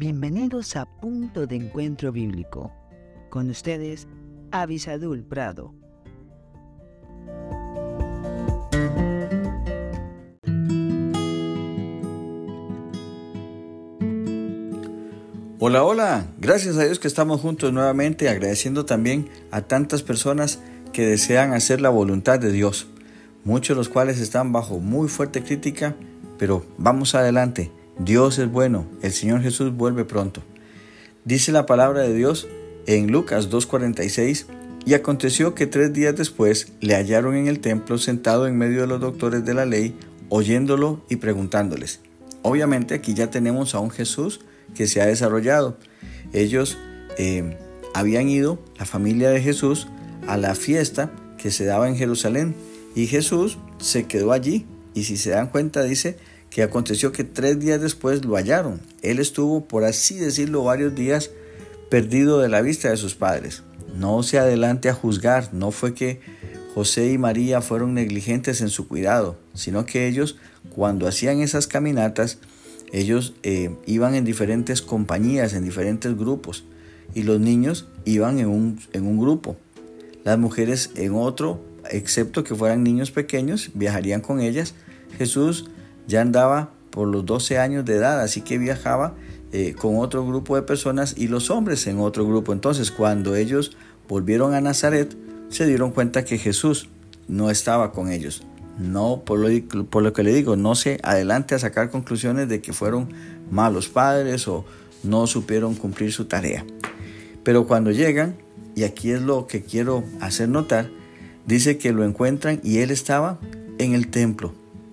Bienvenidos a Punto de Encuentro Bíblico. Con ustedes, Avisadul Prado. Hola, hola. Gracias a Dios que estamos juntos nuevamente, agradeciendo también a tantas personas que desean hacer la voluntad de Dios. Muchos de los cuales están bajo muy fuerte crítica, pero vamos adelante. Dios es bueno, el Señor Jesús vuelve pronto. Dice la palabra de Dios en Lucas 2.46, y aconteció que tres días después le hallaron en el templo sentado en medio de los doctores de la ley, oyéndolo y preguntándoles. Obviamente aquí ya tenemos a un Jesús que se ha desarrollado. Ellos eh, habían ido, la familia de Jesús, a la fiesta que se daba en Jerusalén y Jesús se quedó allí. Y si se dan cuenta, dice que aconteció que tres días después lo hallaron. Él estuvo, por así decirlo, varios días perdido de la vista de sus padres. No se adelante a juzgar, no fue que José y María fueron negligentes en su cuidado, sino que ellos, cuando hacían esas caminatas, ellos eh, iban en diferentes compañías, en diferentes grupos, y los niños iban en un, en un grupo, las mujeres en otro, excepto que fueran niños pequeños, viajarían con ellas. Jesús ya andaba por los 12 años de edad, así que viajaba eh, con otro grupo de personas y los hombres en otro grupo. Entonces, cuando ellos volvieron a Nazaret, se dieron cuenta que Jesús no estaba con ellos. No, por lo, por lo que le digo, no se adelante a sacar conclusiones de que fueron malos padres o no supieron cumplir su tarea. Pero cuando llegan, y aquí es lo que quiero hacer notar, dice que lo encuentran y él estaba en el templo,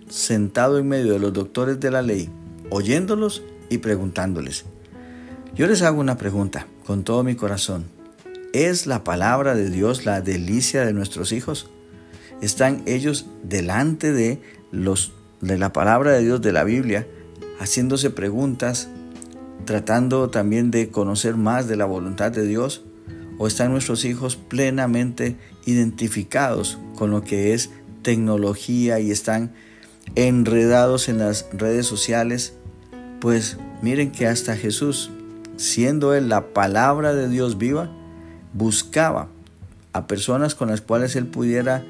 sentado en medio de los doctores de la ley, oyéndolos y preguntándoles. Yo les hago una pregunta con todo mi corazón. ¿Es la palabra de Dios la delicia de nuestros hijos? están ellos delante de los de la palabra de Dios de la Biblia, haciéndose preguntas, tratando también de conocer más de la voluntad de Dios, o están nuestros hijos plenamente identificados con lo que es tecnología y están enredados en las redes sociales, pues miren que hasta Jesús, siendo él la palabra de Dios viva, buscaba a personas con las cuales él pudiera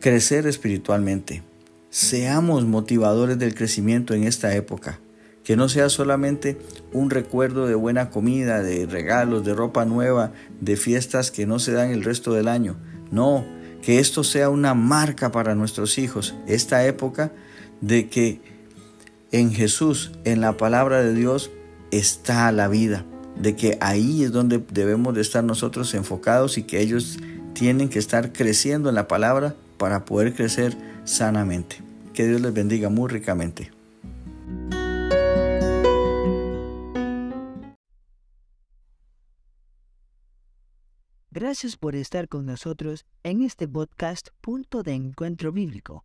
crecer espiritualmente. Seamos motivadores del crecimiento en esta época. Que no sea solamente un recuerdo de buena comida, de regalos, de ropa nueva, de fiestas que no se dan el resto del año. No, que esto sea una marca para nuestros hijos. Esta época de que en Jesús, en la palabra de Dios, está la vida. De que ahí es donde debemos de estar nosotros enfocados y que ellos tienen que estar creciendo en la palabra para poder crecer sanamente. Que Dios les bendiga muy ricamente. Gracias por estar con nosotros en este podcast Punto de Encuentro Bíblico.